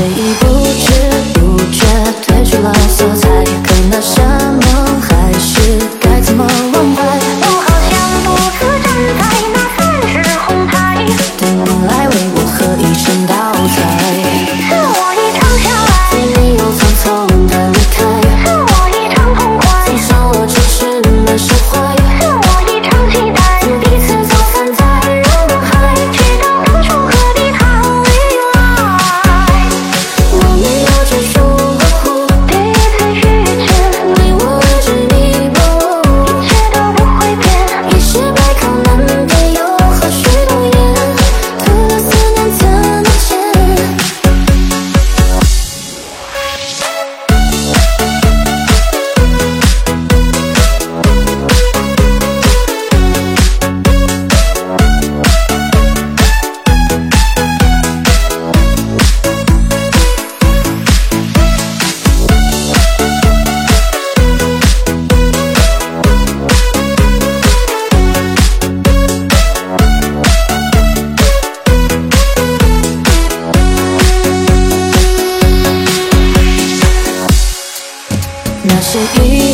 回忆不知不觉褪去了色彩可那山所以。